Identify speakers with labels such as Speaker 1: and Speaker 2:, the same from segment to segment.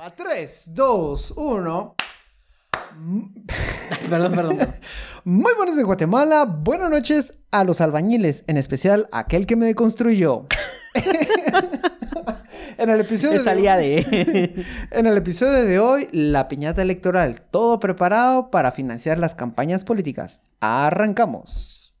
Speaker 1: Va 3, 2, 1.
Speaker 2: Perdón, perdón.
Speaker 1: Muy buenos de Guatemala. Buenas noches a los albañiles, en especial aquel que me deconstruyó. en el episodio
Speaker 2: salía de...
Speaker 1: En el episodio de hoy, la piñata electoral, todo preparado para financiar las campañas políticas. Arrancamos.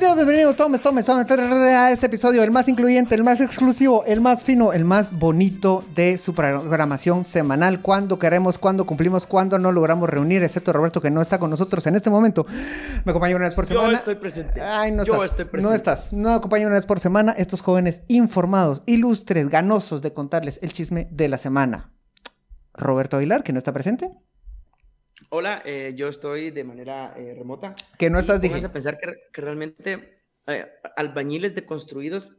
Speaker 1: Bienvenidos, bienvenidos, tomes, tomes, tomes a este episodio, el más incluyente, el más exclusivo, el más fino, el más bonito de su programación semanal. Cuando queremos, cuando cumplimos, cuando no logramos reunir, excepto Roberto que no está con nosotros en este momento. Me acompaña una vez por
Speaker 3: Yo
Speaker 1: semana.
Speaker 3: estoy presente.
Speaker 1: Ay, no
Speaker 3: Yo
Speaker 1: estás.
Speaker 3: estoy
Speaker 1: No
Speaker 3: presente.
Speaker 1: estás. No acompaña una vez por semana estos jóvenes informados, ilustres, ganosos de contarles el chisme de la semana. Roberto Aguilar, que no está presente.
Speaker 3: Hola, eh, yo estoy de manera eh, remota.
Speaker 1: Que no estás, dije.
Speaker 3: a pensar que, que realmente eh, albañiles deconstruidos,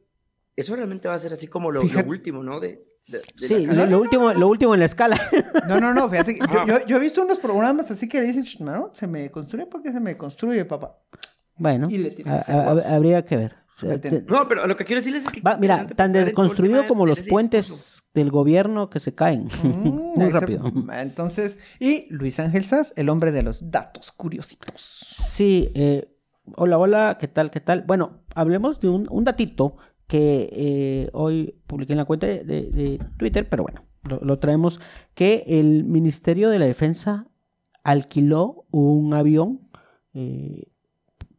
Speaker 3: eso realmente va a ser así como lo, último, ¿no? De, de- de
Speaker 2: Sí, lo, lo último, lo último en la escala.
Speaker 1: No, no, no, fíjate. que yo, yo- yo he visto unos programas así que dicen, "Sh, no, se me construye porque se me construye, papá.
Speaker 2: Bueno,
Speaker 1: Y le
Speaker 2: a- a- habría que ver.
Speaker 3: No, pero lo que quiero decirles es que...
Speaker 2: va- mira, tan desconstruido como
Speaker 3: de
Speaker 2: los puentes del gobierno que se caen.
Speaker 1: Mm,
Speaker 2: Muy
Speaker 1: ese-
Speaker 2: rápido.
Speaker 1: Entonces, y Luis Ángel Sass, el hombre de los datos curiositos.
Speaker 2: Sí, eh, hola, hola, ¿qué tal, qué tal? Bueno, hablemos de un, un datito que eh, hoy publiqué en la cuenta de, de- de Twitter, pero bueno, lo, lo traemos, que el Ministerio de la Defensa alquiló un avión eh,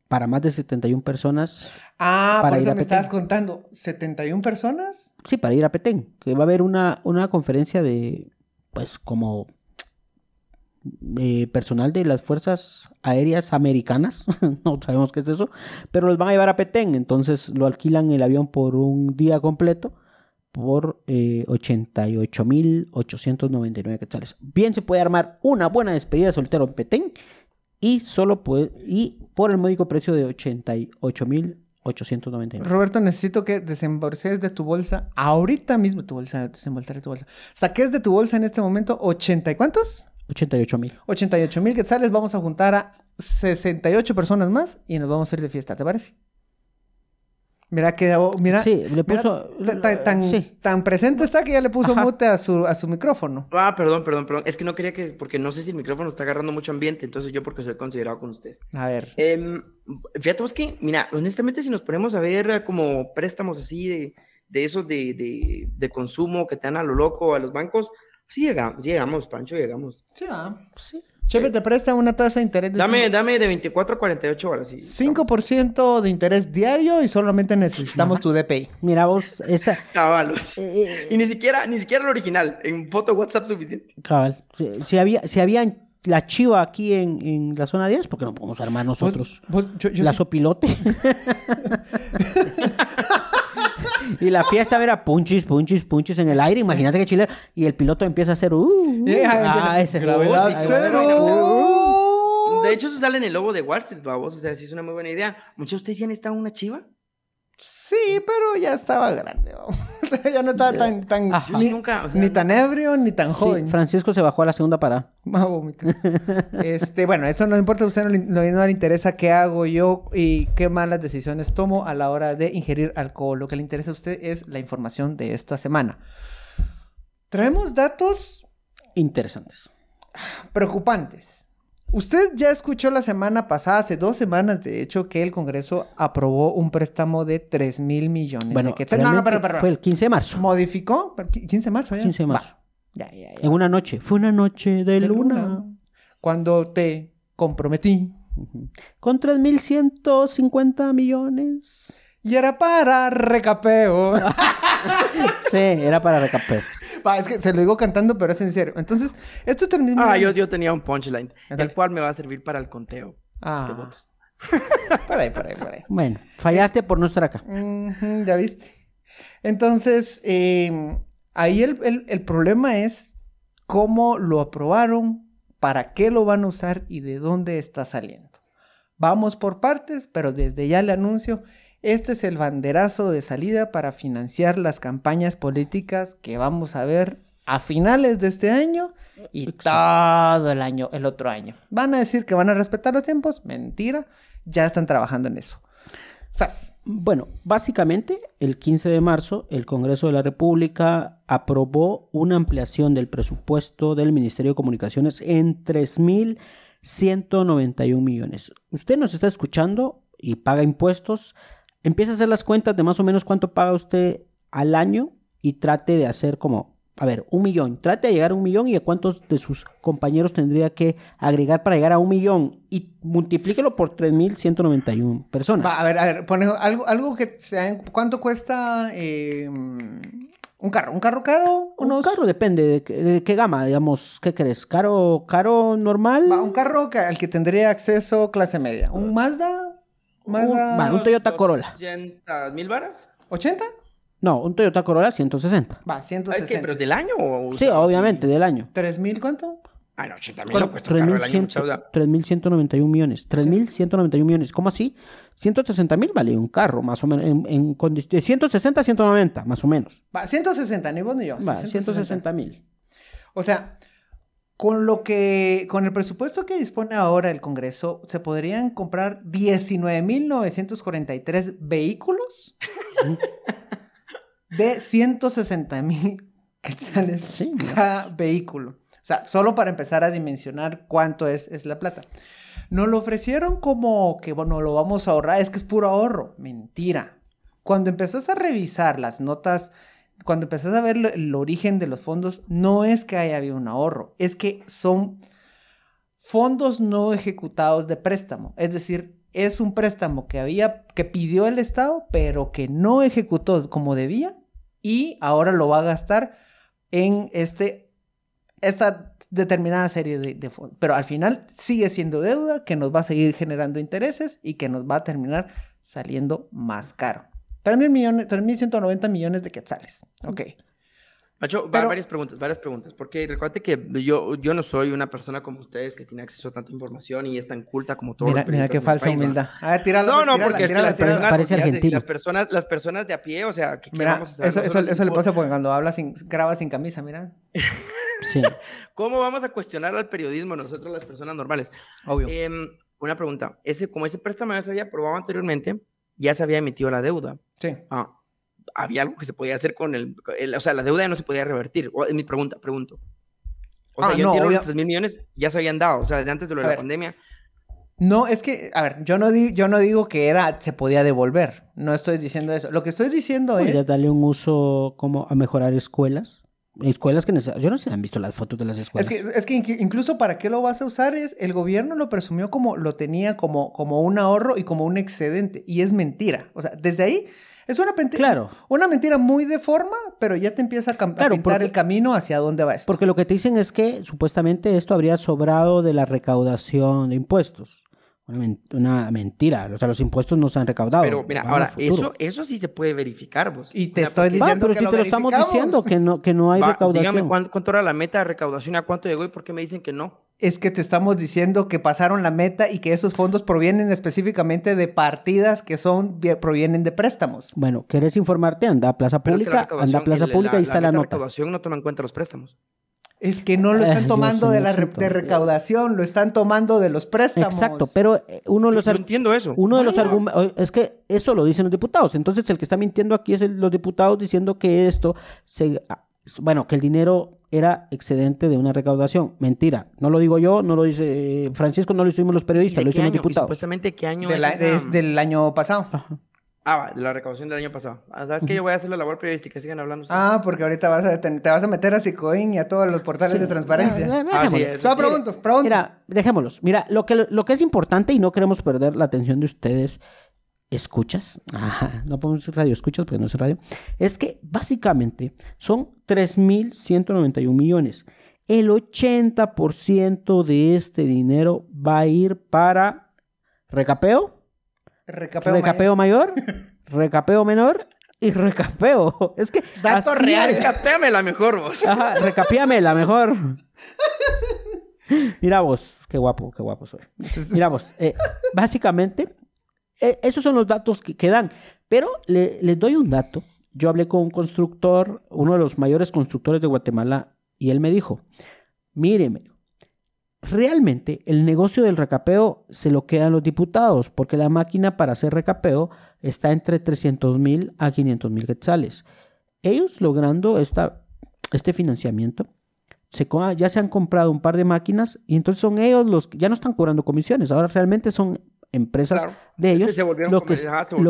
Speaker 2: para más de 71 personas,
Speaker 1: Ah,
Speaker 2: Para
Speaker 1: por
Speaker 2: ir
Speaker 1: eso
Speaker 2: a
Speaker 1: me
Speaker 2: Petén.
Speaker 1: estabas contando. ¿71 personas?
Speaker 2: sí, para ir a Petén, que va a haber una, una conferencia de, pues, como eh, personal de las Fuerzas Aéreas Americanas, no sabemos qué es eso, pero los van a llevar a Petén, entonces lo alquilan el avión por un día completo por eh, 88.899 quetzales. Bien se puede armar una buena despedida de soltero en Petén y solo puede, y por el módico precio de 88.899.
Speaker 1: Roberto, necesito que desembolses de tu bolsa, ahorita mismo tu bolsa, desembolsar de tu bolsa. Saques de tu bolsa en este momento 80 y cuántos?
Speaker 2: 88.000.
Speaker 1: 88 mil quetzales. Vamos a juntar a 68 personas más y nos vamos a ir de fiesta, ¿te parece? Mira que, mira,
Speaker 2: Sí, le puso...
Speaker 1: ta- ta- tan,
Speaker 2: sí.
Speaker 1: tan presente está que ya le puso
Speaker 2: Ajá.
Speaker 1: mute a su, a su micrófono.
Speaker 3: Ah, perdón, perdón, perdón. Es que no quería que... Porque no sé si el micrófono está agarrando mucho ambiente, entonces yo porque soy considerado con ustedes.
Speaker 1: A ver.
Speaker 3: Em, fíjate vos que, mira, honestamente, si nos ponemos a ver como préstamos así de, de esos de, de, de consumo que te dan a lo loco a los bancos, sí llegamos, llegamos, Pancho, llegamos.
Speaker 1: Sí, ah.
Speaker 2: Sí.
Speaker 1: Chepe te presta una tasa de interés de
Speaker 3: Dame, dame de 24 a 48 horas. Sí,
Speaker 1: 5% de interés diario y solamente necesitamos tu DPI.
Speaker 2: Mira vos, esa...
Speaker 3: Cabalos.
Speaker 2: eh, eh,
Speaker 3: Y ni siquiera, ni siquiera el original, en foto WhatsApp suficiente.
Speaker 2: Cabal. Si, si había, si había la chiva aquí en, en la zona 10, ¿por qué no podemos armar nosotros
Speaker 1: Vos- vos- yo- yo
Speaker 2: la
Speaker 1: sí-
Speaker 2: sopilote? y la fiesta era punchis, punchis, punchis en el aire. Imagínate que chile. Y el piloto empieza a hacer. Uh,
Speaker 1: empieza,
Speaker 2: ah, ese
Speaker 1: gravedad
Speaker 3: sí,
Speaker 1: cero.
Speaker 3: De hecho, eso sale en el logo de Wall Street, babos. O sea, sí es una muy buena idea. ¿Muchos de ustedes ya han estado en una chiva?
Speaker 1: Sí, pero ya estaba grande. ¿no? O sea, ya no estaba tan, tan ni,
Speaker 3: nunca, o sea,
Speaker 1: ni tan ebrio ni tan
Speaker 2: Sí,
Speaker 1: joven.
Speaker 2: Francisco se bajó a la segunda parada.
Speaker 1: Va a vomitar. este, bueno, eso no importa, a usted no le, no- no le interesa qué hago yo y qué malas decisiones tomo a la hora de ingerir alcohol. Lo que le interesa a usted es la información de esta semana. Traemos datos
Speaker 2: Interesantes.
Speaker 1: preocupantes. Usted ya escuchó la semana pasada, hace dos semanas, de hecho, que el Congreso aprobó un préstamo de 3 mil millones
Speaker 2: Bueno,
Speaker 1: de quetzales. No, no, pero, pero,
Speaker 2: fue el 15 de marzo.
Speaker 1: ¿Modificó? ¿Qui- ¿15 de marzo ya?
Speaker 2: 15 de marzo.
Speaker 1: Ya, ya, ya.
Speaker 2: En una noche. Fue una noche de,
Speaker 1: De
Speaker 2: luna.
Speaker 1: Cuando te comprometí.
Speaker 2: Ujú. Con 3.150 millones.
Speaker 1: Y era para recapeo.
Speaker 2: Sí, era para recapeo.
Speaker 1: Va, es que se lo digo cantando, pero es en serio. Entonces, esto termina.
Speaker 3: Ah, yo, yo tenía un punchline,
Speaker 1: Ándale.
Speaker 3: el cual me va a servir para el conteo de
Speaker 1: Ah,
Speaker 3: votos.
Speaker 1: por ahí, por ahí, por ahí.
Speaker 2: Bueno, fallaste por no estar acá.
Speaker 1: Ya viste. Entonces, eh, ahí el, el- el problema es cómo lo aprobaron, para qué lo van a usar y de dónde está saliendo. Vamos por partes, pero desde ya le anuncio, este es el banderazo de salida para financiar las campañas políticas que vamos a ver a finales de este año y todo el año, el otro año. Van a decir que van a respetar los tiempos, mentira, ya están trabajando en eso. ¡Sas!
Speaker 2: Bueno, básicamente el 15 de marzo el Congreso de la República aprobó una ampliación del presupuesto del Ministerio de Comunicaciones en 3.191 millones. Usted nos está escuchando y paga impuestos, empieza a hacer las cuentas de más o menos cuánto paga usted al año y trate de hacer como, a ver, un millón. Trate de llegar a un millón y a cuántos de sus compañeros tendría que agregar para llegar a un millón y multiplíquelo por 3.191 personas.
Speaker 1: Va, a ver, a ver, pone algo, algo que sea, ¿cuánto cuesta eh, un carro? ¿Un carro caro?
Speaker 2: Un carro depende de, qué- de qué gama, digamos, ¿qué crees? ¿Caro, caro normal?
Speaker 1: Va, un carro que- al que tendría acceso clase media. ¿Un Mazda? ¿Mazda
Speaker 2: va, un Toyota Corolla.
Speaker 3: mil varas?
Speaker 1: 80?
Speaker 2: No, un Toyota Corolla 160.
Speaker 1: Va,
Speaker 3: Ah, ¿Es
Speaker 1: 160.
Speaker 3: que, pero del año o
Speaker 2: Sí, obviamente, del año.
Speaker 1: ¿3000 cuánto?
Speaker 3: Ah, no, 80 mil cuesta un carro del año,
Speaker 2: 3.100
Speaker 3: chauda.
Speaker 2: 3.191 millones. 3.191 millones. ¿Cómo así? 160 mil vale un carro, más o menos. En, en de 160 a 190, más o menos.
Speaker 1: Va, 160, ni vos ni yo.
Speaker 2: Va,
Speaker 1: 160.
Speaker 2: 160 mil.
Speaker 1: O sea, con lo que, con el presupuesto que dispone ahora el Congreso, se podrían comprar 19.943 vehículos de 160 mil quetzales
Speaker 2: Sí,
Speaker 1: cada vehículo. O sea, solo para empezar a dimensionar cuánto es, es la plata. Nos lo ofrecieron como que, bueno, lo vamos a ahorrar, es que es puro ahorro. Mentira. Cuando empezás a revisar las notas, cuando empezás a ver el origen de los fondos, no es que haya habido un ahorro, es que son fondos no ejecutados de préstamo. Es decir, es un préstamo que había, que pidió el Estado, pero que no ejecutó como debía y ahora lo va a gastar en este, esta determinada serie de fondos. Pero al final sigue siendo deuda que nos va a seguir generando intereses y que nos va a terminar saliendo más caro. 3.000 millones, 3.190 millones de quetzales. Ok.
Speaker 3: Macho,
Speaker 1: Pero-
Speaker 3: varias preguntas, varias preguntas. Porque recuerde que yo, yo no soy una persona como ustedes que tiene acceso a tanta información y es tan culta como todos
Speaker 1: Mira, mira qué falsa
Speaker 3: país,
Speaker 1: humildad. A ver, tírala.
Speaker 3: No, no,
Speaker 1: tírala,
Speaker 3: porque es que
Speaker 1: tírala, tírala.
Speaker 2: Parece argentino.
Speaker 3: las personas, las personas de a pie, o sea, ¿qué, qué
Speaker 1: Mira,
Speaker 3: vamos a
Speaker 1: eso, eso, eso le
Speaker 3: ¿Cómo-
Speaker 1: pasa porque cuando habla sin, graba sin camisa, mira.
Speaker 2: Sí.
Speaker 3: ¿Cómo vamos a cuestionar al periodismo nosotros las personas normales?
Speaker 1: Obvio.
Speaker 3: Em, una pregunta, ese, como ese préstamo ya se había aprobado anteriormente, ya se había emitido la deuda.
Speaker 1: sí.
Speaker 3: Ah, había algo que se podía hacer con el, el- o sea, la deuda ya no se podía revertir. O, es mi pregunta, pregunto. O sea,
Speaker 1: Ah,
Speaker 3: yo
Speaker 1: no,
Speaker 3: entiendo
Speaker 1: obvia-
Speaker 3: los 3 mil millones ya se habían dado, o sea, desde antes de lo de
Speaker 1: A
Speaker 3: la
Speaker 1: ver.
Speaker 3: pandemia.
Speaker 1: No, es que, a ver, yo no, di- yo no digo que era, se podía devolver. No estoy diciendo eso. Lo que estoy diciendo
Speaker 2: Podría
Speaker 1: es.
Speaker 2: darle un uso como a mejorar escuelas. Escuelas que necesitan. Yo no sé si han visto las fotos de las
Speaker 1: Es
Speaker 2: escuelas.
Speaker 1: que, es que inc- incluso para qué lo vas a usar es, el gobierno lo presumió como, lo tenía como, como un ahorro y como un excedente. Y es mentira. O sea, desde ahí es una, pente-
Speaker 2: Claro.
Speaker 1: una mentira muy de forma, pero ya te empieza a, cam- a pintar
Speaker 2: porque-
Speaker 1: el camino hacia dónde va esto.
Speaker 2: Porque lo que te dicen es que supuestamente esto habría sobrado de la recaudación de impuestos. Una, men- una mentira. O sea, los impuestos no se han recaudado.
Speaker 3: Pero mira, ahora, eso, eso sí se puede verificar, vos.
Speaker 1: Y te estoy diciendo
Speaker 2: pero
Speaker 1: que
Speaker 2: si
Speaker 1: lo
Speaker 2: te lo estamos diciendo que no, que no hay
Speaker 3: Va,
Speaker 2: recaudación.
Speaker 3: dígame cuán- cuánto era la meta de recaudación, a cuánto llegó y por qué me dicen que no.
Speaker 1: Es que te estamos diciendo que pasaron la meta y que esos fondos provienen específicamente de partidas que son provienen de préstamos.
Speaker 2: Bueno, ¿querés informarte? Anda a Plaza
Speaker 3: la
Speaker 2: Pública, anda a Plaza Pública y está la,
Speaker 3: de
Speaker 2: nota.
Speaker 3: recaudación no toma en cuenta los préstamos.
Speaker 1: Es que no lo
Speaker 2: Eh,
Speaker 1: están tomando de la re- de recaudación, lo están tomando de los préstamos.
Speaker 2: Exacto, pero eh, uno de los,
Speaker 3: Yo entiendo eso.
Speaker 2: uno de los argumentos, es que eso lo dicen los diputados, entonces el que está mintiendo aquí es el- los diputados diciendo que esto, se, ah, bueno, que el dinero era excedente de una recaudación. Mentira, no lo digo yo, no lo dice eh, Francisco, no lo hicimos los
Speaker 3: ¿Y
Speaker 2: periodistas, lo dicen los diputados.
Speaker 3: supuestamente qué año
Speaker 1: De la-
Speaker 3: es esa-
Speaker 1: es del año pasado.
Speaker 2: Ajá.
Speaker 3: Ah, va, de la recaudación del año pasado. Ah, ¿Sabes qué? Yo voy a hacer la labor periodística, sigan hablando. ustedes.
Speaker 1: Ah, porque ahorita vas a te, vas a meter a Cicoin y a todos los portales de transparencia.
Speaker 2: Ah,
Speaker 3: Ah, sí,
Speaker 2: dejémoslo.
Speaker 3: es.
Speaker 1: Solo pregunto, pregunto.
Speaker 2: Mira, dejémoslos. Mira, lo que, lo que es importante y no queremos perder la atención de ustedes, escuchas, Ajá, no podemos decir radio escuchas porque no es radio, es que básicamente son 3.191 millones. El 80% de este dinero va a ir para recapeo,
Speaker 1: recapeo,
Speaker 2: recapeo mayor, recapeo menor y recapeo. Es que
Speaker 1: Dato
Speaker 2: así
Speaker 1: real.
Speaker 2: es.
Speaker 3: Recapéame la mejor voz.
Speaker 2: Ajá, recapíame la mejor. Mira vos, qué guapo, qué guapo soy. Mira vos, eh, básicamente, eh, esos son los datos que, que dan. Pero le- les doy un dato yo hablé con un constructor, uno de los mayores constructores de Guatemala, y él me dijo, míreme, realmente el negocio del recapeo se lo quedan los diputados, porque la máquina para hacer recapeo está entre 300 mil a 500 mil quetzales. Ellos logrando esta, este financiamiento, se, ya se han comprado un par de máquinas y entonces son ellos los que ya no están cobrando comisiones, ahora realmente son empresas de ellos lo, que, lo,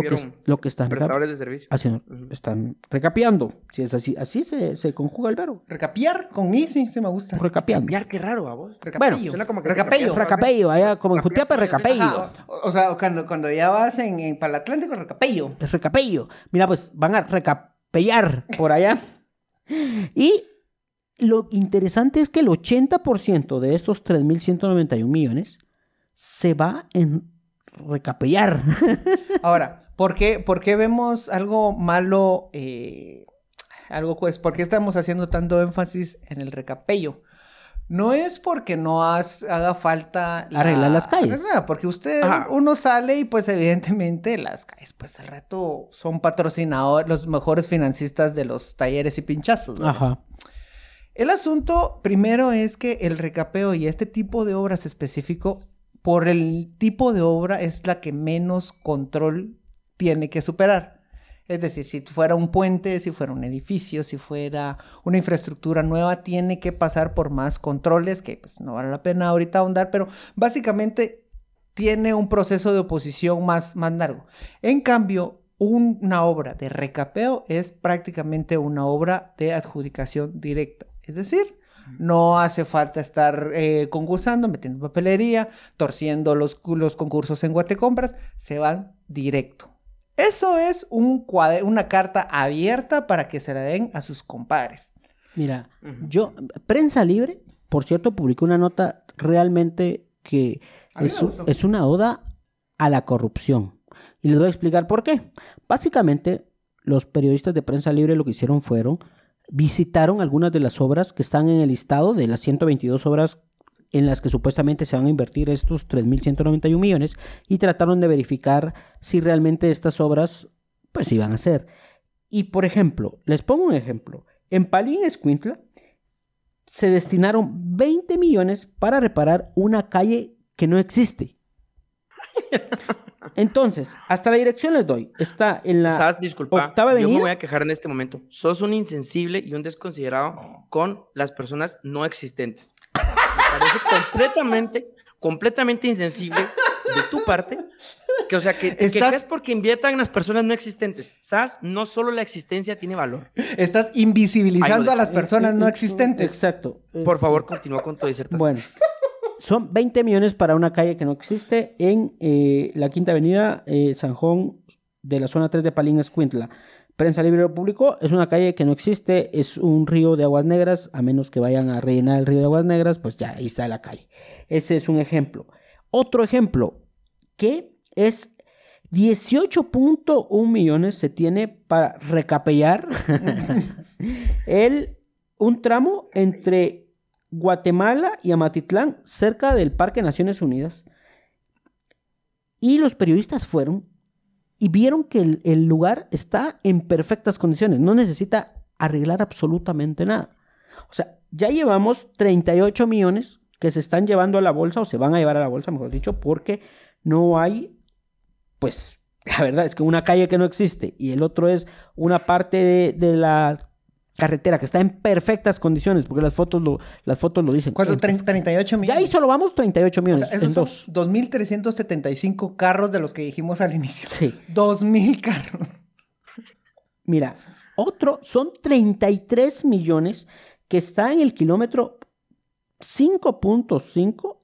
Speaker 2: que, lo que están
Speaker 3: de servicio.
Speaker 2: haciendo, están recapeando. Si es así, así se, se conjuga el verbo.
Speaker 1: Recapiar con i, sí, se me gusta.
Speaker 2: Recapeando.
Speaker 3: Recapiar, qué raro, a vos.
Speaker 2: Bueno,
Speaker 1: como que
Speaker 2: recapello. Recapello, allá como en Jutiapa, recapello.
Speaker 1: O, o, sea, cuando, cuando ya vas en, en para el Atlántico, recapello.
Speaker 2: Es recapello. Mira, pues van a recapellar por allá. y lo interesante es que el 80% de estos 3.191 millones se va en recapellar.
Speaker 1: Ahora, ¿por qué, ¿por qué, vemos algo malo? Eh, algo, pues, ¿por qué estamos haciendo tanto énfasis en el recapello? No es porque no haga falta
Speaker 2: arreglar las calles.
Speaker 1: porque usted, uno sale y pues evidentemente las calles, pues al rato son patrocinados los mejores financistas de los talleres y pinchazos. Ajá. El asunto primero es que el recapeo y este tipo de obras específico por el tipo de obra es la que menos control tiene que superar. Es decir, si fuera un puente, si fuera un edificio, si fuera una infraestructura nueva, tiene que pasar por más controles, que pues no vale la pena ahorita ahondar, pero básicamente tiene un proceso de oposición más, más largo. En cambio, una obra de recapeo es prácticamente una obra de adjudicación directa. Es decir, no hace falta estar eh, concursando, metiendo papelería, torciendo los, los concursos en Guatecompras, se van directo. Eso es un una carta abierta para que se la den a sus compadres.
Speaker 2: Mira, yo, Prensa Libre, por cierto, publicó una nota realmente que es, es una oda a la corrupción. Y les voy a explicar por qué. Básicamente, los periodistas de Prensa Libre lo que hicieron fueron visitaron algunas de las obras que están en el listado de las 122 obras en las que supuestamente se van a invertir estos 3.191 millones y trataron de verificar si realmente estas obras pues iban a ser. Y por ejemplo, les pongo un ejemplo. En Palín Escuintla se destinaron 20 millones para reparar una calle que no existe. Entonces, hasta la dirección les doy. Está en la
Speaker 3: Sas, disculpa, octava avenida. Yo me voy a quejar en este momento. Sos un insensible y un desconsiderado con las personas no existentes. Me parece completamente, completamente insensible de tu parte. Que, o sea, que, ¿Estás... porque inviertan en las personas no existentes. SAS, no solo la existencia tiene valor.
Speaker 1: Estás invisibilizando a las personas no existentes.
Speaker 2: Exacto.
Speaker 3: Por favor, continúa con tu disertación.
Speaker 2: Bueno, son 20 millones para una calle que no existe en eh, la Quinta Avenida eh, Sanjón de la zona 3 de Palín Escuintla. Prensa Libre Público es una calle que no existe, es un río de aguas negras, a menos que vayan a rellenar el río de aguas negras, pues ya ahí está la calle. Ese es un ejemplo. Otro ejemplo, que es 18.1 millones se tiene para recapellar el, un tramo entre Guatemala y Amatitlán, cerca del Parque Naciones Unidas. Y los periodistas fueron y vieron que el, lugar está en perfectas condiciones, no necesita arreglar absolutamente nada. O sea, ya llevamos 38 millones que se están llevando a la bolsa o se van a llevar a la bolsa, mejor dicho, porque no hay, pues, la verdad es que una calle que no existe y el otro es una parte de, de la carretera que está en perfectas condiciones, porque las fotos lo, las fotos lo dicen.
Speaker 1: ¿Cuánto? 38 millones.
Speaker 2: Ya ahí solo vamos 38 millones. O en dos.
Speaker 1: 2.375 carros de los que dijimos al inicio.
Speaker 2: Sí.
Speaker 1: 2.000 carros.
Speaker 2: Mira, otro son 33 millones que está en el kilómetro 5.5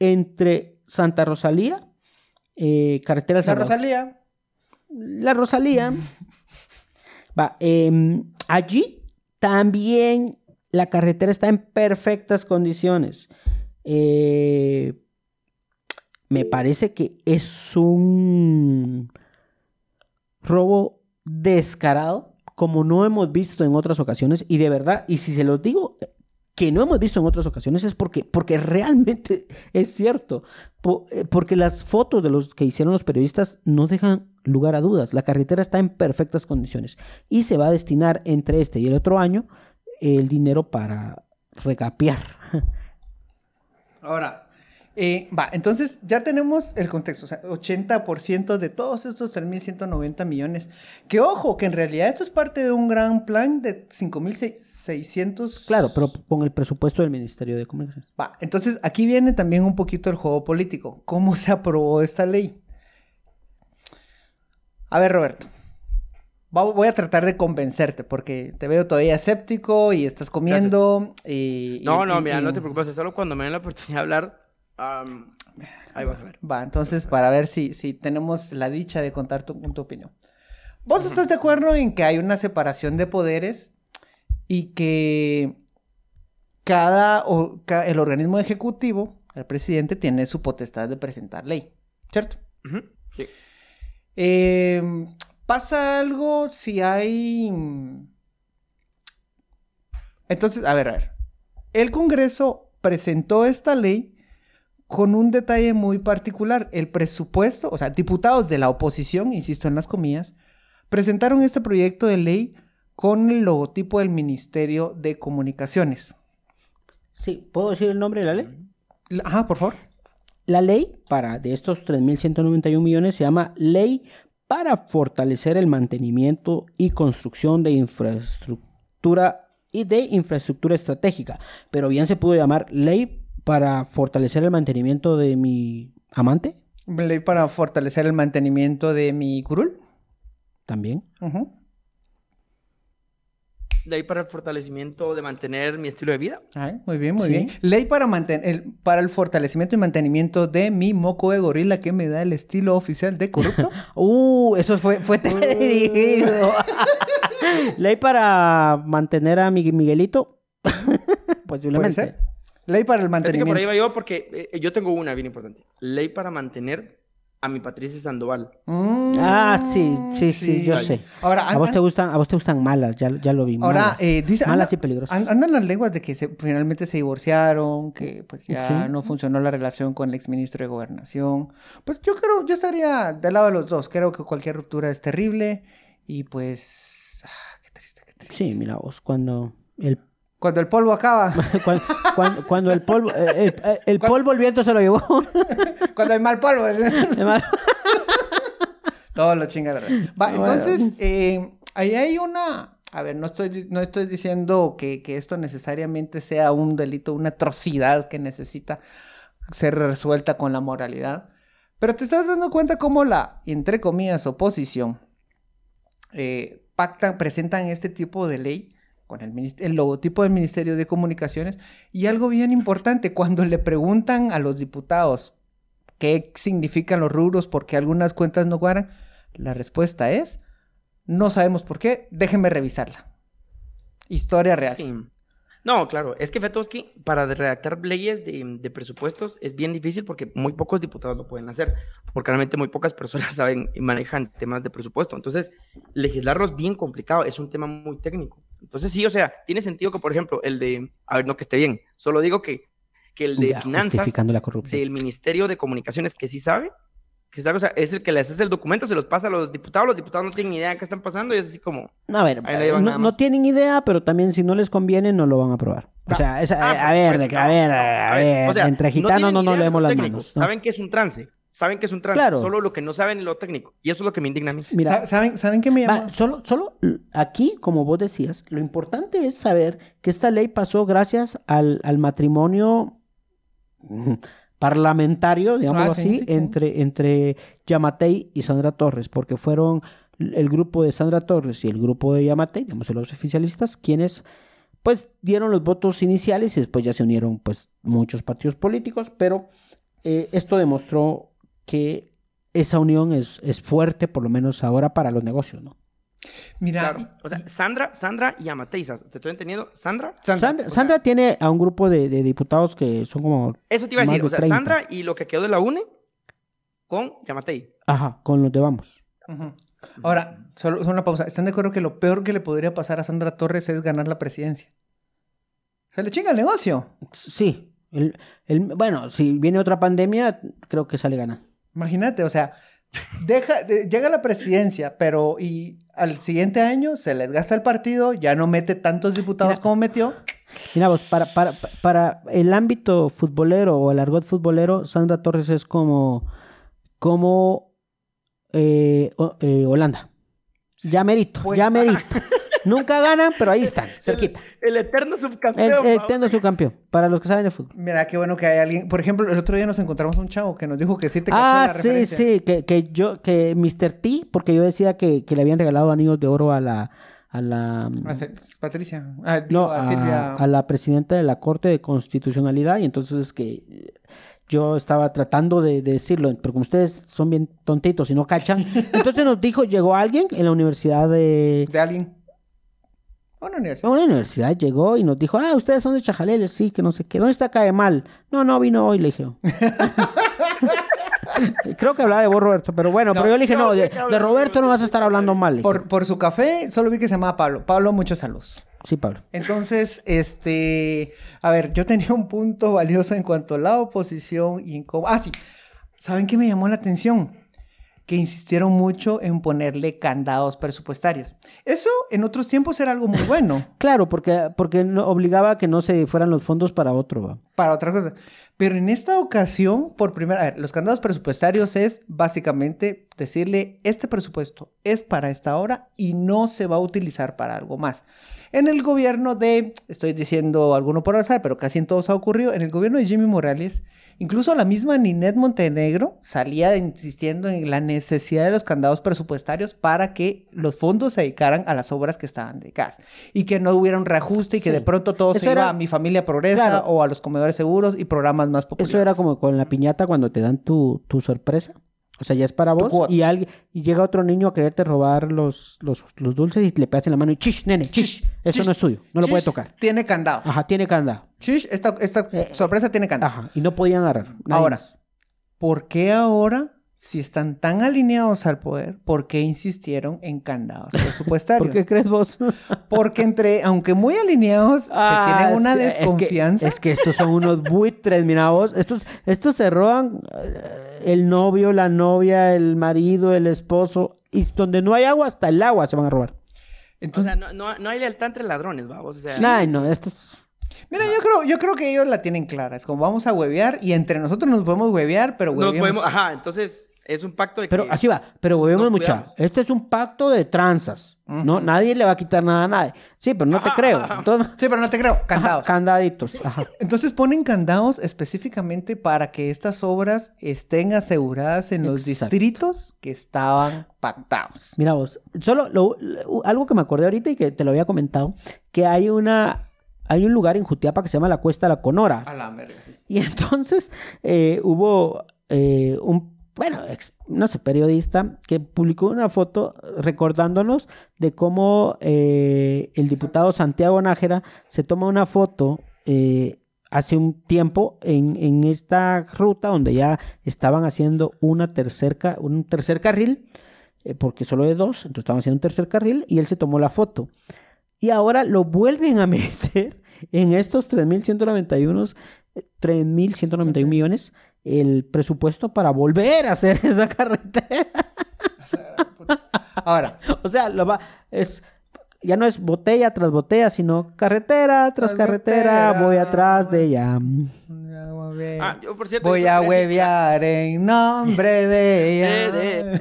Speaker 2: entre Santa Rosalía, eh, carretera
Speaker 1: La Rosalía.
Speaker 2: La Rosalía. Va, eh, Allí también la carretera está en perfectas condiciones. Eh, me parece que es un robo descarado, como no hemos visto en otras ocasiones. Y de verdad, y si se los digo, que no hemos visto en otras ocasiones es porque, porque realmente es cierto. Eh, porque las fotos de los que hicieron los periodistas no dejan lugar a dudas. La carretera está en perfectas condiciones y se va a destinar entre este y el otro año el dinero para recapear.
Speaker 1: Ahora, eh, va, entonces ya tenemos el contexto, o sea, 80% de todos estos 3.190 millones. Que ojo, que en realidad esto es parte de un gran plan de 5.600.
Speaker 2: Claro, pero con el presupuesto del Ministerio de Comunicación.
Speaker 1: Va, entonces aquí viene también un poquito el juego político. ¿Cómo se aprobó esta ley? A ver, Roberto. va- Voy a tratar de convencerte porque te veo todavía escéptico y estás comiendo. y- y-
Speaker 3: No, no,
Speaker 1: y-
Speaker 3: mira,
Speaker 1: y-
Speaker 3: no te preocupes, solo cuando me den la oportunidad de hablar, am, ahí vas a ver.
Speaker 1: Va, entonces para ver si, si tenemos la dicha de contar tu, tu opinión. ¿Vos estás de acuerdo en que hay una separación de poderes y que cada, o- ca- el organismo ejecutivo, el presidente, tiene su potestad de presentar ley, ¿cierto?
Speaker 3: Sí.
Speaker 1: Eh, ¿Pasa algo si hay... Entonces, a ver, a ver. El Congreso presentó esta ley con un detalle muy particular. El presupuesto, o sea, diputados de la oposición, insisto en las comillas, presentaron este proyecto de ley con el logotipo del Ministerio de Comunicaciones.
Speaker 2: Sí, ¿puedo decir el nombre de la ley?
Speaker 1: Ajá, por favor.
Speaker 2: La ley para de estos 3.191 millones se llama Ley para fortalecer el mantenimiento y construcción de infraestructura y de infraestructura estratégica. Pero bien se pudo llamar Ley para fortalecer el mantenimiento de mi amante
Speaker 1: Ley para fortalecer el mantenimiento de mi curul.
Speaker 2: también.
Speaker 3: De ahí para el fortalecimiento de mantener mi estilo de vida.
Speaker 1: Ay, muy bien, muy
Speaker 2: Sí.
Speaker 1: bien. Ley para, el, para el fortalecimiento y mantenimiento de mi moco de gorila que me da el estilo oficial de corrupto.
Speaker 2: Uh, eso fue, fue dirigido. Ley para mantener a mi Miguelito.
Speaker 1: ¿Puede
Speaker 2: Posiblemente.
Speaker 1: ser? Ley para el
Speaker 3: Fíjate que por ahí
Speaker 1: mantenimiento.
Speaker 3: va yo porque eh, yo tengo una bien importante. Ley para mantener a mi Patricia Sandoval.
Speaker 1: Mm,
Speaker 2: Ah, sí, sí, sí, yo sé.
Speaker 1: Ahora,
Speaker 2: A vos te gustan, a vos te gustan malas, ya, ya lo vi.
Speaker 1: ahora
Speaker 2: malas.
Speaker 1: eh, dice,
Speaker 2: malas
Speaker 1: anda-
Speaker 2: y peligrosas.
Speaker 1: an- andan las lenguas de que se- finalmente se divorciaron, que pues ya
Speaker 2: Sí.
Speaker 1: no funcionó la relación con el exministro de Gobernación. Pues yo creo, yo estaría del lado de los dos. Creo que cualquier ruptura es terrible y pues... ah, qué triste, qué triste.
Speaker 2: Sí, mira vos, cuando el
Speaker 1: Cuando el polvo acaba,
Speaker 2: cuan- cuan- cuando, el polvo eh, el, el- el polvo el viento se lo llevó.
Speaker 1: cuando hay mal polvo. Todo lo chinga la red. Va,
Speaker 2: Bueno.
Speaker 1: entonces, eh, ahí hay una. A ver, no estoy, no estoy diciendo que, que esto necesariamente sea un delito, una atrocidad que necesita ser resuelta con la moralidad. Pero te estás dando cuenta cómo la, entre comillas, oposición eh, pactan, presentan este tipo de ley con el, el logotipo del Ministerio de Comunicaciones. Y algo bien importante, cuando le preguntan a los diputados qué significan los rubros, porque algunas cuentas no cuadran, la respuesta es, no sabemos por qué, déjenme revisarla. Historia real.
Speaker 3: No, claro, es que Fetowski, para redactar leyes de, de presupuestos es bien difícil porque muy pocos diputados lo pueden hacer, porque realmente muy pocas personas saben y manejan temas de presupuesto. Entonces, legislarlo es bien complicado, es un tema muy técnico. Entonces, sí, o sea, tiene sentido que, por ejemplo, el de, a ver, no que esté bien, solo digo que, que el de
Speaker 2: Ya,
Speaker 3: finanzas
Speaker 2: la corrupción.
Speaker 3: del Ministerio de Comunicaciones, que sí sabe, que sabe, o sea, es el que le hace el documento, se los pasa a los diputados, los diputados no tienen idea de qué están pasando y es así como...
Speaker 2: A ver, no, no tienen idea, pero también si no les conviene no lo van a aprobar. O
Speaker 1: Ah.
Speaker 2: sea,
Speaker 3: Ah,
Speaker 2: eh, a
Speaker 3: por
Speaker 2: ver, de que, a
Speaker 3: no,
Speaker 2: ver,
Speaker 3: no,
Speaker 2: a ver, entre gitanos no
Speaker 3: idea
Speaker 2: nos leemos las
Speaker 3: técnico,
Speaker 2: manos. ¿no?
Speaker 3: Saben que es un trance, saben que es un trance,
Speaker 2: Claro.
Speaker 3: solo lo que no saben es lo técnico. Y eso es lo que me indigna a mí.
Speaker 2: Mira,
Speaker 1: Sa- ¿Saben, ¿Saben qué me llama?
Speaker 2: Va, solo, solo aquí, como vos decías, lo importante es saber que esta ley pasó gracias al, al matrimonio parlamentario, digámoslo
Speaker 1: Ah, sí,
Speaker 2: así,
Speaker 1: sí, sí.
Speaker 2: entre, entre Yamatei y Sandra Torres, porque fueron el grupo de Sandra Torres y el grupo de Yamatei, digamos los oficialistas, quienes pues dieron los votos iniciales y después ya se unieron pues muchos partidos políticos, pero eh, esto demostró que esa unión es, es fuerte, por lo menos ahora para los negocios, ¿no?
Speaker 1: Mira,
Speaker 3: Claro. O sea, Sandra, Sandra y Amateizas. ¿Te estoy entendiendo? Sandra.
Speaker 1: Sandra,
Speaker 2: Sandra,
Speaker 3: o sea-
Speaker 2: Sandra tiene a un grupo de, de diputados que son como,
Speaker 3: Eso te iba a decir.
Speaker 2: de
Speaker 3: O sea,
Speaker 2: 30.
Speaker 3: Sandra y lo que quedó de la UNE con Yamatei.
Speaker 2: ajá, con los de Vamos.
Speaker 1: Ahora, solo, solo una pausa. ¿Están de acuerdo que lo peor que le podría pasar a Sandra Torres es ganar la presidencia? Se le chinga el negocio.
Speaker 2: Sí. El, el- bueno, si viene otra pandemia, creo que sale ganando.
Speaker 1: Imagínate, o sea, deja, de- llega a la presidencia, pero y al siguiente año se les gasta el partido, ya no mete tantos diputados
Speaker 2: Mira.
Speaker 1: como metió.
Speaker 2: Mira vos, para, para, para el ámbito futbolero o el argot futbolero, Sandra Torres es como, como eh, eh, Holanda. Ya merito,
Speaker 1: Pues-
Speaker 2: ya merito. Nunca ganan, pero ahí están, cerquita.
Speaker 3: El eterno subcampeón.
Speaker 2: el
Speaker 3: ¿va?
Speaker 2: Tendo es su campeón, para los que saben de fútbol.
Speaker 1: Mira, qué bueno que hay alguien. Por ejemplo, el otro día nos encontramos un chavo que nos dijo que sí te cachó
Speaker 2: Ah,
Speaker 1: la
Speaker 2: sí,
Speaker 1: referencia.
Speaker 2: sí, que, que yo, que Mr. T, porque yo decía que, que le habían regalado anillos de oro a la, a la,
Speaker 1: Patricia. Ah, digo,
Speaker 2: no,
Speaker 1: a
Speaker 2: a,
Speaker 1: Silvia.
Speaker 2: a la presidenta de la Corte de Constitucionalidad, y entonces es que yo estaba tratando de, de decirlo, pero como ustedes son bien tontitos y no cachan, entonces nos dijo, llegó alguien en la universidad de...
Speaker 1: De alguien. A Una
Speaker 2: A
Speaker 1: universidad.
Speaker 2: una universidad llegó y nos dijo, ah, ustedes son de Chajaleles, sí, que no sé qué. ¿Dónde está Caemal? No, no, vino hoy, le dije. Creo que hablaba de vos, Roberto, pero bueno,
Speaker 1: No,
Speaker 2: pero yo le dije, no, de, Roberto no vas a estar hablando mal.
Speaker 1: por su café, solo vi que se llamaba Pablo. Pablo, muchos saludos.
Speaker 2: Sí, Pablo.
Speaker 1: Entonces, este, a ver, yo tenía un punto valioso en cuanto a la oposición y en cómo... Ah, sí. ¿Saben qué me llamó la atención? Que insistieron mucho en ponerle candados presupuestarios. Eso en otros tiempos era algo muy bueno
Speaker 2: Claro, porque, porque obligaba a que no se fueran los fondos para otro. ¿va?
Speaker 1: para otra cosa. Pero en esta ocasión, por primera vez, los candados presupuestarios es básicamente decirle, este presupuesto es para esta hora y no se va a utilizar para algo más. En el gobierno de, estoy diciendo alguno por azar, pero casi en todos ha ocurrido, en el gobierno de Jimmy Morales, incluso la misma Ninette Montenegro salía insistiendo en la necesidad de los candados presupuestarios para que los fondos se dedicaran a las obras que estaban dedicadas y que no hubiera un reajuste y que
Speaker 2: Sí.
Speaker 1: de pronto todo
Speaker 2: Eso
Speaker 1: se iba a Mi Familia Progresa
Speaker 2: Claro.
Speaker 1: o a los comedores seguros y programas más populistas.
Speaker 2: Eso era como con la piñata cuando te dan tu, tu sorpresa. O sea, ya es para vos y, alguien, y llega otro niño a quererte robar los, los, los dulces y le pegas en la mano y chish, nene, chish. Eso
Speaker 1: Chish.
Speaker 2: no es suyo, no lo puede tocar.
Speaker 1: Tiene candado.
Speaker 2: Ajá, tiene candado.
Speaker 1: Chish, esta, esta
Speaker 2: Eh,
Speaker 1: sorpresa tiene candado.
Speaker 2: Ajá, y no podían agarrar.
Speaker 1: Ahora,
Speaker 2: más.
Speaker 1: ¿por qué ahora, si están tan alineados al poder, por qué insistieron en candados presupuestarios?
Speaker 2: ¿Por qué crees vos?
Speaker 1: Porque entre, aunque muy alineados,
Speaker 2: Ah,
Speaker 1: se tienen una
Speaker 2: sí, es que-
Speaker 1: desconfianza.
Speaker 2: Es que, estos son unos buitres, mira vos. Estos, estos se roban eh, el novio, la novia, el marido, el esposo. Y donde no hay agua, hasta el agua se van a robar.
Speaker 3: O
Speaker 1: Entonces,
Speaker 3: sea, no, no, no hay lealtad entre ladrones, vamos. O sea,
Speaker 2: Ay, no, estos...
Speaker 1: mira, yo creo, yo creo que ellos la tienen clara. Es como vamos a huevear y entre nosotros nos podemos huevear, pero
Speaker 3: nos
Speaker 1: hueveemos.
Speaker 3: podemos, ajá, entonces es un pacto de
Speaker 2: Pero
Speaker 3: que...
Speaker 2: así va, pero
Speaker 3: nos
Speaker 2: mucha. Este es un pacto de tranzas. No, nadie le va a quitar nada a nadie. Sí, pero no te
Speaker 3: Ajá,
Speaker 2: creo. Entonces,
Speaker 1: Sí, pero no te creo.
Speaker 2: ajá,
Speaker 1: Candados.
Speaker 2: candaditos. Ajá.
Speaker 1: Entonces ponen candados específicamente para que estas obras estén aseguradas en los
Speaker 2: Exacto.
Speaker 1: distritos que estaban pactados.
Speaker 2: Mira vos, solo lo- lo- algo que me acordé ahorita y que te lo había comentado, que hay una hay un lugar en Jutiapa que se llama la Cuesta de la Conora.
Speaker 1: la verga, sí.
Speaker 2: Y entonces eh, hubo eh, un, bueno, ex- no sé, periodista que publicó una foto recordándonos de cómo eh, el diputado Santiago Nájera se toma una foto hace un tiempo en, en esta ruta donde ya estaban haciendo una tercer ca- un tercer carril, porque solo de dos, entonces estaban haciendo un tercer carril y él se tomó la foto. Y ahora lo vuelven a meter en estos 3.191 eh, 3.191 millones el presupuesto para volver a hacer esa carretera.
Speaker 1: Ahora,
Speaker 2: O sea, lo va, es, ya no es botella tras botella, sino carretera tras
Speaker 1: Tras
Speaker 2: carretera,
Speaker 1: carretera.
Speaker 2: voy atrás de ella.
Speaker 3: Ah, yo, por cierto,
Speaker 1: voy a huevear en nombre de ella.
Speaker 3: De- de-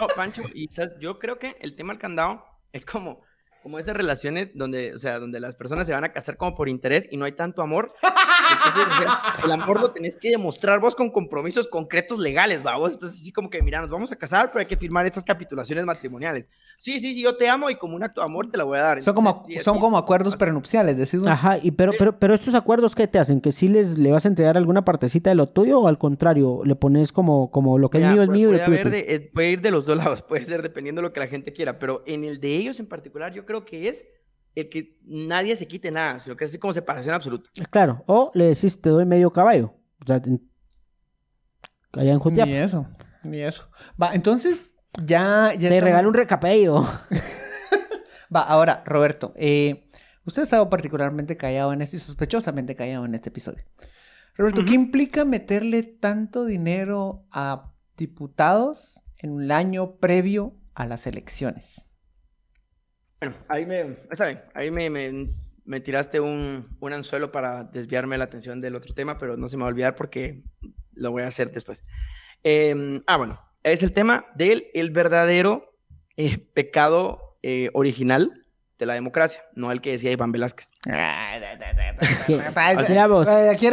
Speaker 3: No, Pancho, y sabes, yo creo que el tema del candado es como, como esas relaciones donde, o sea, donde las personas se van a casar como por interés y no hay tanto amor. Entonces, o sea, el amor lo tenés que demostrar vos con compromisos concretos legales, vamos. Entonces, así como que, mira, nos vamos a casar, pero hay que firmar estas capitulaciones matrimoniales. Sí, sí, sí, yo te amo y como un acto de amor te la voy a dar.
Speaker 1: Son como,
Speaker 3: sí,
Speaker 1: son como acuerdos prenupciales, decimos.
Speaker 2: Ajá, y pero, pero, pero estos acuerdos, ¿qué te hacen? ¿Que sí les le vas a entregar alguna partecita de lo tuyo o al contrario, le pones como, como lo que
Speaker 3: Mira,
Speaker 2: es mío es
Speaker 3: puede-
Speaker 2: mío
Speaker 3: puede,
Speaker 2: tuyo?
Speaker 3: de- puede ir de los dos lados, puede ser dependiendo de lo que la gente quiera, pero en el de ellos en particular yo creo que es el que nadie se quite nada, sino que es así como separación absoluta.
Speaker 2: Claro, o le decís, te doy medio caballo. O sea, allá en Jutiapa.
Speaker 1: Ni eso, ni eso. Va, entonces, ya... ya
Speaker 2: Te
Speaker 1: estamos-
Speaker 2: regalo un recapello.
Speaker 1: Va, ahora, Roberto, eh, Usted ha estado particularmente callado en este y sospechosamente callado en este episodio. Roberto, ¿qué implica meterle tanto dinero a diputados en un año previo a las elecciones?
Speaker 3: Bueno, ahí me, está bien, ahí me, me, me tiraste un, un, anzuelo para desviarme la atención del otro tema, pero no se me va a olvidar porque lo voy a hacer después. Eh, ah, bueno, es el tema del el verdadero eh, pecado eh, original de la democracia, no el que decía Iván Velázquez.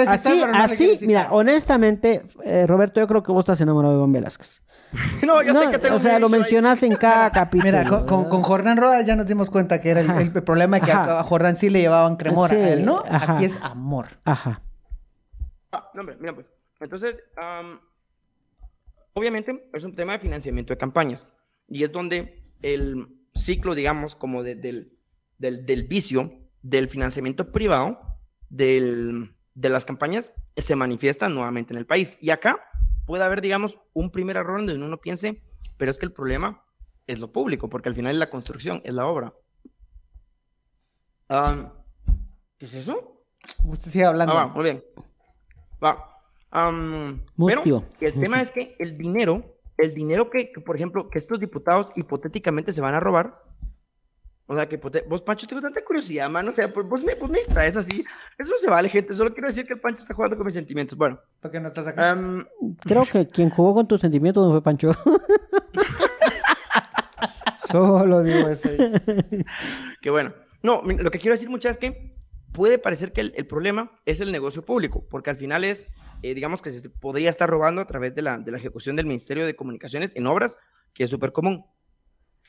Speaker 2: así, así mira, honestamente, eh, Roberto, yo creo que vos estás enamorado de Iván Velázquez.
Speaker 3: no, yo sé que tengo
Speaker 2: O sea, lo mencionas en cada capítulo.
Speaker 1: Mira, con, con, Jordán Rodas ya nos dimos cuenta que era el, el problema que a Jordán sí le llevaban cremora, sí, a él, ¿no? Ajá. Aquí es amor.
Speaker 2: Ajá.
Speaker 3: Ah, no, hombre, mira pues. Entonces, um, obviamente es un tema de financiamiento de campañas y es donde el ciclo, digamos, como de, del, del, del, vicio del financiamiento privado del, de las campañas se manifiesta nuevamente en el país. Y acá puede haber, digamos, un primer error donde uno piense, pero es que el problema es lo público, porque al final es la construcción, es la obra. Um, ¿Qué es eso?
Speaker 1: Usted sigue hablando.
Speaker 3: Ah, va, muy bien. Va. Um, pero el tema es que el dinero, el dinero que, que, por ejemplo, que estos diputados hipotéticamente se van a robar, o sea, que vos, Pancho, tengo tanta curiosidad, mano. O sea, pues, vos, me, vos me distraes así. Eso no se vale, gente. Solo quiero decir que el Pancho está jugando con mis sentimientos. Bueno.
Speaker 1: ¿Por qué no estás acá?
Speaker 3: Um,
Speaker 2: Creo que quien jugó con tus sentimientos no fue Pancho.
Speaker 1: Solo digo eso.
Speaker 3: Qué bueno. No, lo que quiero decir, muchas es que puede parecer que el, el, problema es el negocio público, porque al final es, eh, digamos que se podría estar robando a través de la, de la ejecución del Ministerio de Comunicaciones en obras, que es súper común.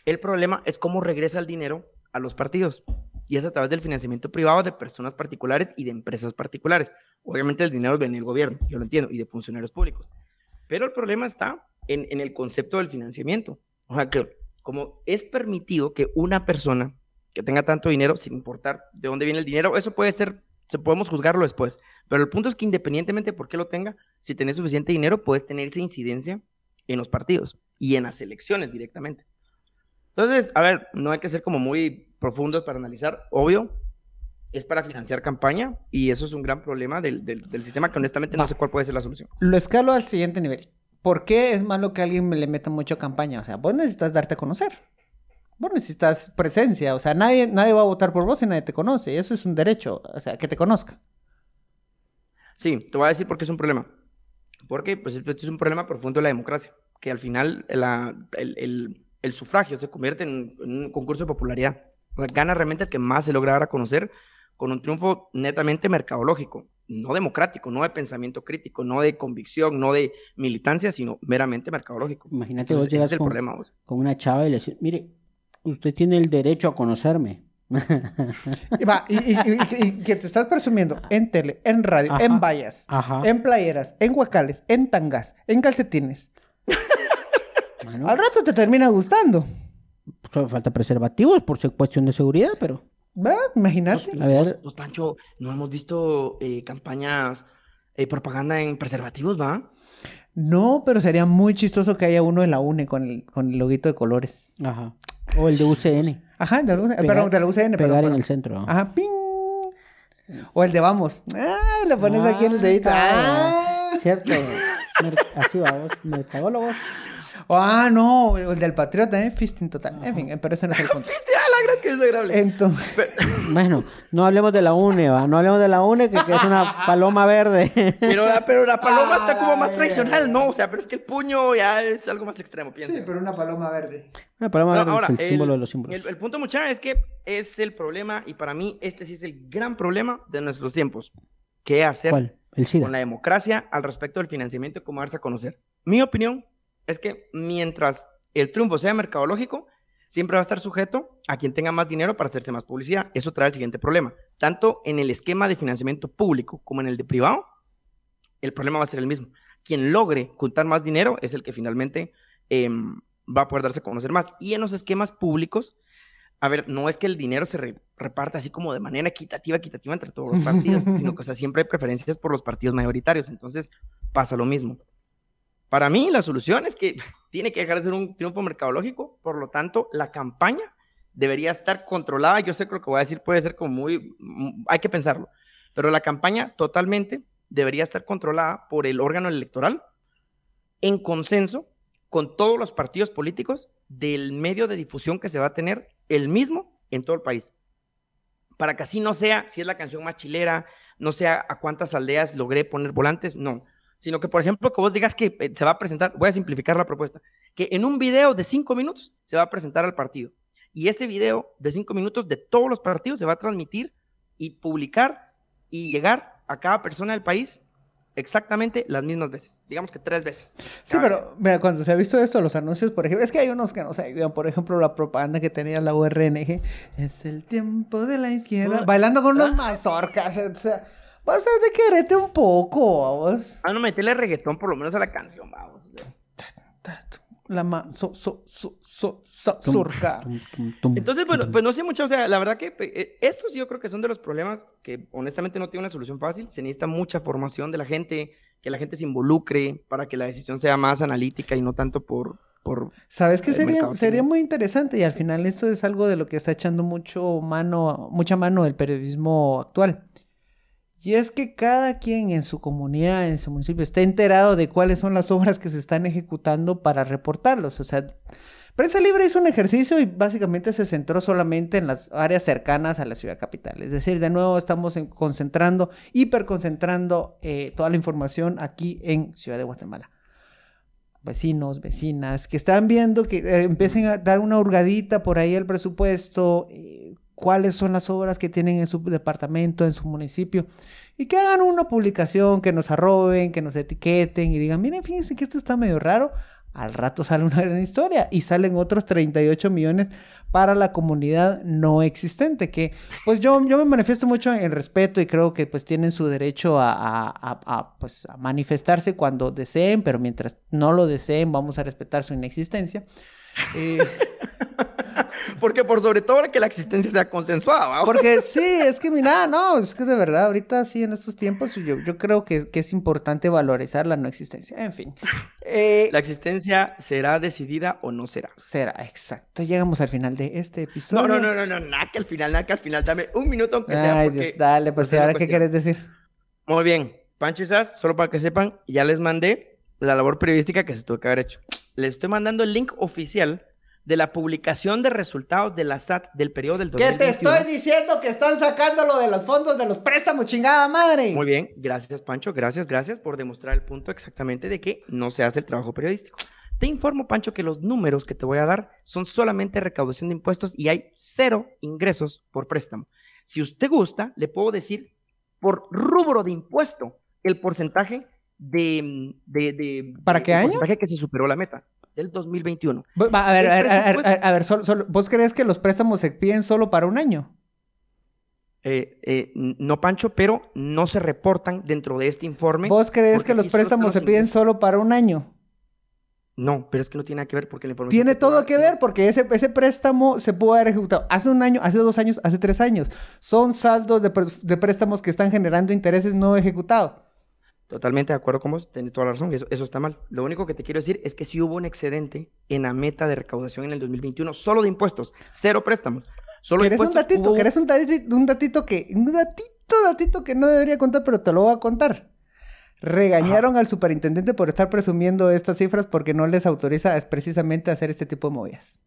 Speaker 3: El problema es cómo regresa el dinero a los partidos. Y es a través del financiamiento privado de personas particulares y de empresas particulares. Obviamente el dinero viene del gobierno, yo lo entiendo, y de funcionarios públicos. Pero el problema está en, el concepto del financiamiento. O sea, que como es permitido que una persona que tenga tanto dinero, sin importar de dónde viene el dinero, eso puede ser, se podemos juzgarlo después. Pero el punto es que independientemente de por qué lo tenga, si tenés suficiente dinero, puedes tener esa incidencia en los partidos y en las elecciones directamente. Entonces, a ver, no hay que ser como muy profundos para analizar. Obvio, es para financiar campaña y eso es un gran problema del, del, del sistema que honestamente no. no sé cuál puede ser la solución.
Speaker 1: Lo escalo al siguiente nivel. ¿Por qué es malo que alguien le meta mucho campaña? O sea, vos necesitas darte a conocer. Vos necesitas presencia. O sea, nadie, nadie va a votar por vos si nadie te conoce. Eso es un derecho. O sea, que te conozca.
Speaker 3: Sí, te voy a decir por qué es un problema. Porque pues, esto es un problema profundo de la democracia. Que al final la, el, el el sufragio se convierte en, en, un concurso de popularidad. O sea, gana realmente el que más se logra dar a conocer con un triunfo netamente mercadológico, no democrático, no de pensamiento crítico, no de convicción, no de militancia, sino meramente mercadológico.
Speaker 2: Imagínate Entonces, vos llegas
Speaker 3: ese es el
Speaker 2: con,
Speaker 3: problema, vos.
Speaker 2: con una chava y le dices, mire, usted tiene el derecho a conocerme.
Speaker 1: y, va, y, y, y, que te estás presumiendo en tele, en radio, ajá, en vallas,
Speaker 2: ajá.
Speaker 1: en playeras, en huacales, en tangas, en calcetines. Al rato te termina gustando.
Speaker 2: Falta preservativos por cuestión de seguridad, pero.
Speaker 1: Imagínate.
Speaker 3: Pues, a ver. Pues, Pancho, no hemos visto eh, campañas, eh, propaganda en preservativos, ¿va?
Speaker 1: No, pero sería muy chistoso que haya uno en la UNE con el, con el loguito de colores.
Speaker 2: Ajá. O el de UCN.
Speaker 1: Ajá, de la UCN. Pegar, perdón, de la UCN.
Speaker 2: Pegar
Speaker 1: perdón,
Speaker 2: en el centro.
Speaker 1: Ajá, ping. O el de vamos. Ah, le pones ah, aquí en el dedito.
Speaker 2: Ah, cierto. Así vamos, mercadólogos.
Speaker 1: Ah, no, el del patriota, ¿eh? Fisting total. En fin, pero ese no es el punto.
Speaker 3: Fisting, ah, la gran que desagradable.
Speaker 1: Entonces...
Speaker 2: bueno, no hablemos de la UNE, ¿va? No hablemos de la UNE, que, que es una paloma verde.
Speaker 3: pero, pero la paloma ah, está como más tradicional, ¿no? O sea, pero es que el puño ya es algo más extremo, pienso.
Speaker 1: Sí, pero una paloma verde.
Speaker 2: Una paloma
Speaker 3: no,
Speaker 2: verde
Speaker 3: ahora,
Speaker 2: es el,
Speaker 3: el,
Speaker 2: símbolo de los símbolos.
Speaker 3: El, el punto, muchacha, es que es el problema, y para mí este sí es el gran problema de nuestros tiempos. ¿Qué hacer
Speaker 2: ¿Cuál? El SIDA.
Speaker 3: con la democracia al respecto del financiamiento y cómo darse a conocer? Mi opinión es que mientras el triunfo sea mercadológico, siempre va a estar sujeto a quien tenga más dinero para hacerse más publicidad. Eso trae el siguiente problema. Tanto en el esquema de financiamiento público como en el de privado, el problema va a ser el mismo. Quien logre juntar más dinero es el que finalmente eh, va a poder darse a conocer más. Y en los esquemas públicos, a ver, no es que el dinero se re reparta así como de manera equitativa, equitativa entre todos los partidos, sino que o sea, siempre hay preferencias por los partidos mayoritarios. Entonces pasa lo mismo. Para mí, la solución es que tiene que dejar de ser un triunfo mercadológico, por lo tanto, la campaña debería estar controlada. Yo sé que lo que voy a decir puede ser como muy, mm, hay que pensarlo, pero la campaña totalmente debería estar controlada por el órgano electoral en consenso con todos los partidos políticos del medio de difusión que se va a tener el mismo en todo el país. Para que así no sea, si es la canción más chilera, no sea a cuántas aldeas logré poner volantes, no. Sino que, por ejemplo, que vos digas que eh, se va a presentar, voy a simplificar la propuesta, que en un video de cinco minutos se va a presentar al partido. Y ese video de cinco minutos de todos los partidos se va a transmitir y publicar y llegar a cada persona del país exactamente las mismas veces. Digamos que tres veces.
Speaker 1: Sí, pero mira, cuando se ha visto esto, los anuncios, por ejemplo, es que hay unos que no se ayudan. Por ejemplo, la propaganda que tenía la URNG. Es el tiempo de la izquierda. Bailando con unas mazorcas. O sea, vas a de quererte un poco, vamos.
Speaker 3: Ah, no, metele reggaetón por lo menos a la canción, vamos.
Speaker 1: La ma so, so, so, so, so surca.
Speaker 3: Entonces, bueno, pues no sé mucho, o sea, la verdad que eh, estos yo creo que son de los problemas que honestamente no tiene una solución fácil. Se necesita mucha formación de la gente, que la gente se involucre para que la decisión sea más analítica y no tanto por... por
Speaker 1: ¿Sabes qué sería, sería muy interesante? Y al final esto es algo de lo que está echando mucho mano, mucha mano el periodismo actual. Y es que cada quien en su comunidad, en su municipio, está enterado de cuáles son las obras que se están ejecutando para reportarlos. O sea, Prensa Libre hizo un ejercicio y básicamente se centró solamente en las áreas cercanas a la ciudad capital. Es decir, de nuevo estamos concentrando, hiperconcentrando eh, toda la información aquí en Ciudad de Guatemala. Vecinos, vecinas, que están viendo que eh, empiecen a dar una hurgadita por ahí el presupuesto, eh, cuáles son las obras que tienen en su departamento, en su municipio, y que hagan una publicación, que nos arroben, que nos etiqueten y digan, miren, fíjense que esto está medio raro. Al rato sale una gran historia y salen otros 38 millones para la comunidad no existente, que pues yo, yo me manifiesto mucho en respeto y creo que pues tienen su derecho a, a, a, pues, a manifestarse cuando deseen, pero mientras no lo deseen vamos a respetar su inexistencia. Eh,
Speaker 3: porque por sobre todo que la existencia sea consensuada.
Speaker 1: Porque sí, es que mira, no, es que de verdad, ahorita sí, en estos tiempos, yo, yo creo que, que es importante valorizar la no existencia. En fin.
Speaker 3: Eh, la existencia será decidida o no será.
Speaker 1: Será, exacto. Llegamos al final de este episodio.
Speaker 3: No, no, no, no, no, nada que al final, nada que al final. Dame un minuto aunque sea.
Speaker 1: Ay, Dios, dale, pues, ahora qué quieres decir.
Speaker 3: Muy bien. Pancho y Sas, solo para que sepan, ya les mandé la labor periodística que se tuvo que haber hecho. Les estoy mandando el link oficial de la publicación de resultados de la SAT del periodo del 2021.
Speaker 1: ¿Qué te estoy diciendo que están sacándolo de los fondos de los préstamos, chingada madre?
Speaker 3: Muy bien, gracias Pancho, gracias, gracias por demostrar el punto exactamente de que no se hace el trabajo periodístico. Te informo, Pancho, que los números que te voy a dar son solamente recaudación de impuestos y hay cero ingresos por préstamo. Si usted gusta, le puedo decir por rubro de impuesto el porcentaje de... de, de
Speaker 1: ¿Para qué año?
Speaker 3: porcentaje que se superó la meta del 2021.
Speaker 1: A ver, a ver, a ver, a ver, ¿vos crees que los préstamos se piden solo para un año?
Speaker 3: Eh, eh, no, Pancho, pero no se reportan dentro de este informe.
Speaker 1: ¿Vos crees que los préstamos se piden solo para un año?
Speaker 3: No, pero es que no tiene nada que ver porque la
Speaker 1: información... Tiene todo que ver porque ese, ese préstamo se puede haber ejecutado hace un año, hace dos años, hace tres años. Son saldos de, de préstamos que están generando intereses no ejecutados.
Speaker 3: Totalmente de acuerdo con vos, tenés toda la razón, eso, eso está mal. Lo único que te quiero decir es que si hubo un excedente en la meta de recaudación en el 2021, solo de impuestos, cero préstamos. Solo
Speaker 1: ¿Querés un datito? ¿Querés un datito, un datito que, un datito, datito que no debería contar, pero te lo voy a contar? Regañaron al superintendente por estar presumiendo estas cifras porque no les autoriza precisamente hacer este tipo de movidas.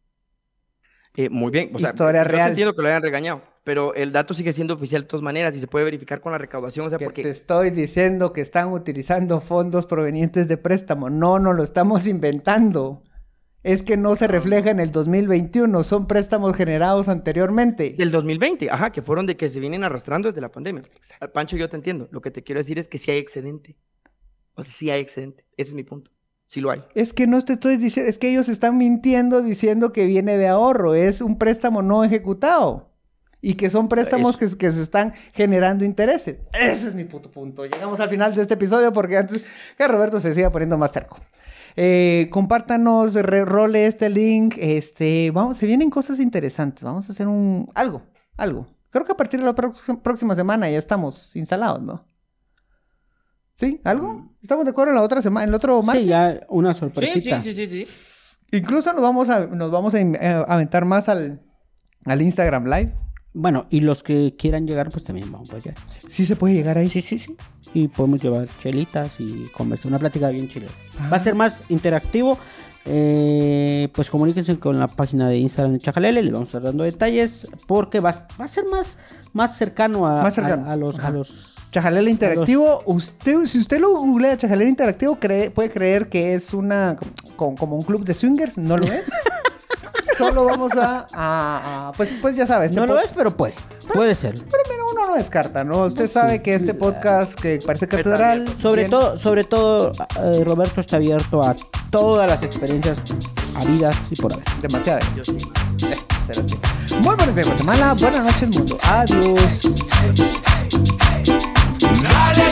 Speaker 3: Eh, muy bien,
Speaker 1: o sea, Historia real.
Speaker 3: entiendo que lo hayan regañado pero el dato sigue siendo oficial de todas maneras y se puede verificar con la recaudación. O sea, porque...
Speaker 1: Te estoy diciendo que están utilizando fondos provenientes de préstamo. No, no lo estamos inventando. Es que no se refleja en el 2021, son préstamos generados anteriormente.
Speaker 3: Del 2020, ajá, que fueron de que se vienen arrastrando desde la pandemia. Pancho, yo te entiendo. Lo que te quiero decir es que sí hay excedente. O sea, sí hay excedente. Ese es mi punto. Sí lo hay.
Speaker 1: Es que no te estoy diciendo, es que ellos están mintiendo diciendo que viene de ahorro. Es un préstamo no ejecutado y que son préstamos que, que, se están generando intereses. Ese es mi puto punto. Llegamos al final de este episodio porque antes que Roberto se siga poniendo más cerco. Eh, compártanos, role este link. Este, vamos, se vienen cosas interesantes. Vamos a hacer un algo, algo. Creo que a partir de la próxima semana ya estamos instalados, ¿no? ¿Sí? ¿Algo? Mm. ¿Estamos de acuerdo en la otra semana, en el otro martes?
Speaker 2: Sí, ya una sorpresita.
Speaker 3: Sí, sí, sí, sí,
Speaker 1: Incluso nos vamos a, nos vamos a aventar más al, al Instagram Live.
Speaker 2: Bueno, y los que quieran llegar, pues también vamos allá.
Speaker 1: Sí se puede llegar ahí.
Speaker 2: Sí, sí, sí. Y podemos llevar chelitas y conversar. Una plática bien chile. Va a ser más interactivo. Eh, pues comuníquense con la página de Instagram de Chajalele. Le vamos a estar dando detalles. Porque va, va a ser más, más cercano a,
Speaker 1: Más cercano.
Speaker 2: a- a los,
Speaker 1: Ajá.
Speaker 2: a los.
Speaker 1: Chajalele Interactivo, usted, si usted lo googlea Chajalele Interactivo, cree- puede creer que es una como, como un club de swingers, no lo es. Solo vamos a, a- a- pues, pues ya sabes, este
Speaker 2: no lo es, pero puede. Puede ser.
Speaker 1: pero uno no descarta, ¿no? Usted sabe que este podcast que parece catedral,
Speaker 2: Sobre todo, sobre todo, eh, Roberto está abierto a todas las experiencias habidas y por haber.
Speaker 1: demasiado.
Speaker 3: Yo sí.
Speaker 1: Muy buenos días, Guatemala. Buenas noches, mundo. Adiós.
Speaker 4: Dale.